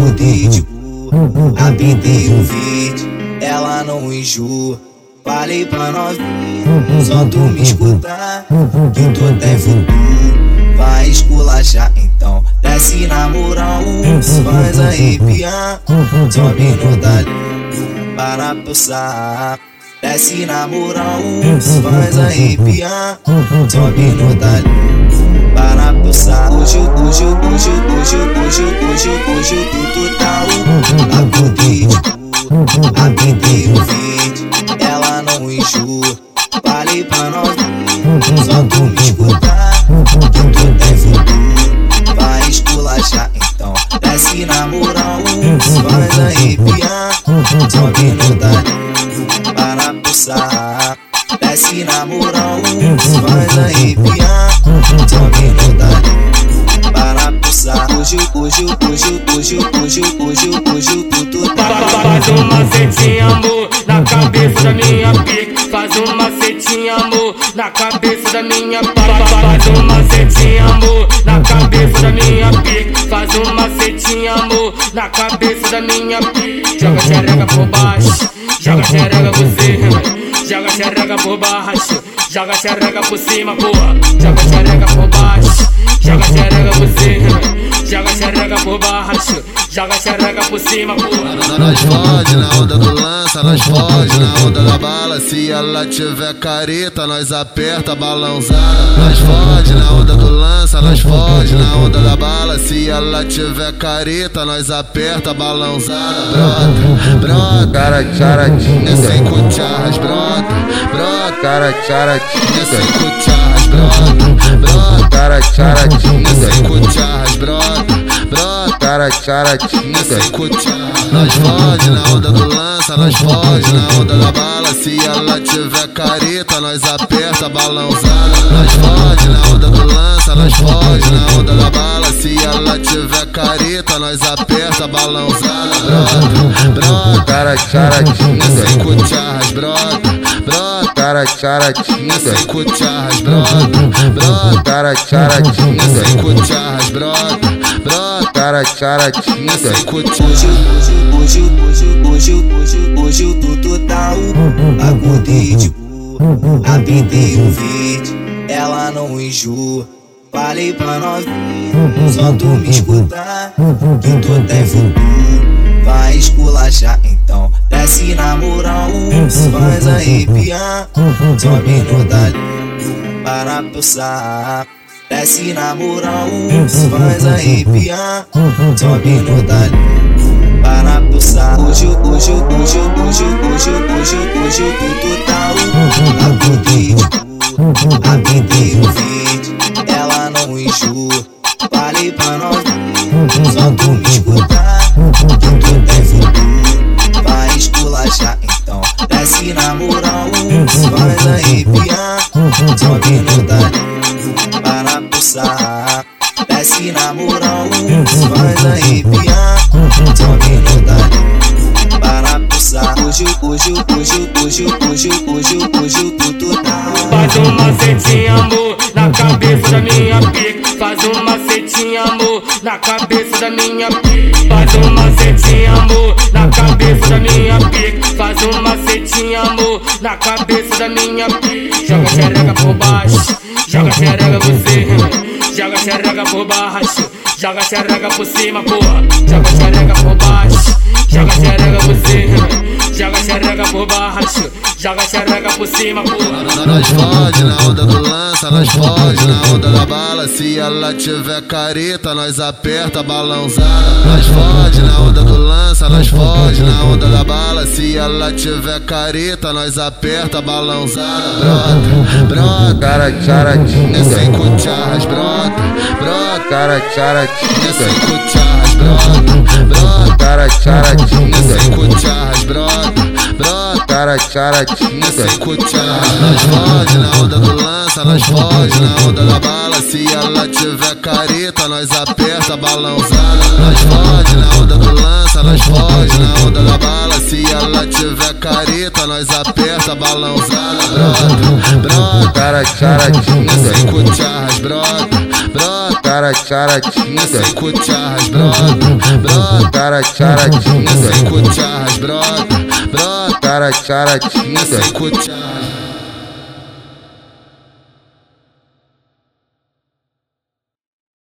Acordei de boa, apintei o verde, ela não enjoa. Falei pra novinha, só tu me escutar, que tu tem futuro. Vai esculachar então, desce na moral, faz arrepiar, sobe no talento, para saco. Desce na moral, faz arrepiar, sobe no talento, desce na moral, faz arrepiar, sobe no talento, para saco. Desce na moral, faz arrepiar, sobe no talento, para saco. Hoje, hoje, hoje, hoje, hoje, hoje, hoje, tudo tá Faz um macetinho, amor, na cabeça da minha pica. Faz um macetinho, amor, na cabeça da minha pica. Faz um macetinho, amor, na cabeça da minha. Joga xereca por baixo, joga xereca por cima. Joga xereca por baixo, joga xereca por cima, porra. Joga xereca por baixo, joga xereca por cima. Joga xereca por baixo, joga xereca por cima, porra. Nós fode na onda do lança, nós fode na onda da bala. Se ela tiver careta, nós aperta balãozada. Nós fode na onda do lança, nós fode na onda da bala. Se ela tiver careta, nós aperta balãozada. Brota, brota, Cara, tcharatinha, sem cucharras, brota, brota, cara, tcharatinha, sem cucharras, brota, brota, cara, tcharatinha, sem cucharras, brota. Cara, cucharras. Nós fode na onda do lança, nós fode na onda da bala. Se ela tiver careta, nós aperta balãozada. Nós fode na onda do lança, nós fode na onda da bala. Se ela tiver careta, nós aperta balãozada. Brota, brota, cara, tcharatinha, sem cucharras, brota, cara, tcharatinha, Sem cucharras, brota, brota. cara, tcharatinha, Sem cucharras, brota, brota. cara, tcharatinha, Sem cucharras. Hoje, hoje, hoje, hoje, hoje, hoje, o tudo tá o Acordei de boa, apintei o verde, ela não enjoa. Falei pra novinha, só tu me escutar, que tu tem futuro. Vai esculachar então, desce na moral, faz arrepiar, sobe no talento, para saco. Desce na moral, faz arrepiar, sobe no talento, para saco. Hoje, hoje, hoje, hoje, hoje, hoje, hoje, tá o Acordei de boa, apintei o verde, ela não enjoa. Falei pra novinha, só tu escutar, no talento, para saco. Desce na moral, faz arrepiar, no talento, para saco. Hoje, hoje, hoje, hoje, hoje, hoje, hoje, tudo tá Faz um macetinho, amor, na cabeça da minha pica. Faz um macetinho, amor, na cabeça da minha pica. Faz um macetinho, amor, na cabeça da minha pica. Faz um macetinho, amor, na cabeça da minha pica. Joga xereca por baixo, joga xereca cima. Joga xereca por baixo, joga xereca por cima, porra. Joga xereca por baixo, joga xereca cima. Joga xereca por baixo, joga xereca por cima, porra. Nós fode na onda do lança, nós fode na onda da bala. Se ela tiver careta, nós aperta balãozada. Nós fode na onda do lança, nós fode na onda da bala. Se ela tiver careta, nós aperta balãozada. Brota, brota, cara, tcharatinha, sem cucharras, brota, brota. cara, tcharatinha, Sem cucharras, brota, brota. cara, tcharatinha, Sem cucharras, brota, brota. Cara, tcharatinha, Sem cucharras. Nós fode na onda do lança, nós fode na onda da bala. Se ela tiver careta, nós aperta balãozada. Nós fode na onda do lança, nós fode na onda da bala. Se ela tiver careta, nós aperta balãozada. Brota, brota. cara, tcharatinha, Sem cucharras, brota, brota. Cara, caratinga. cucharras, brota, brota. Cara, caratinga. Sem cucharras, brota, Cara, caratinga. Sem cucharras.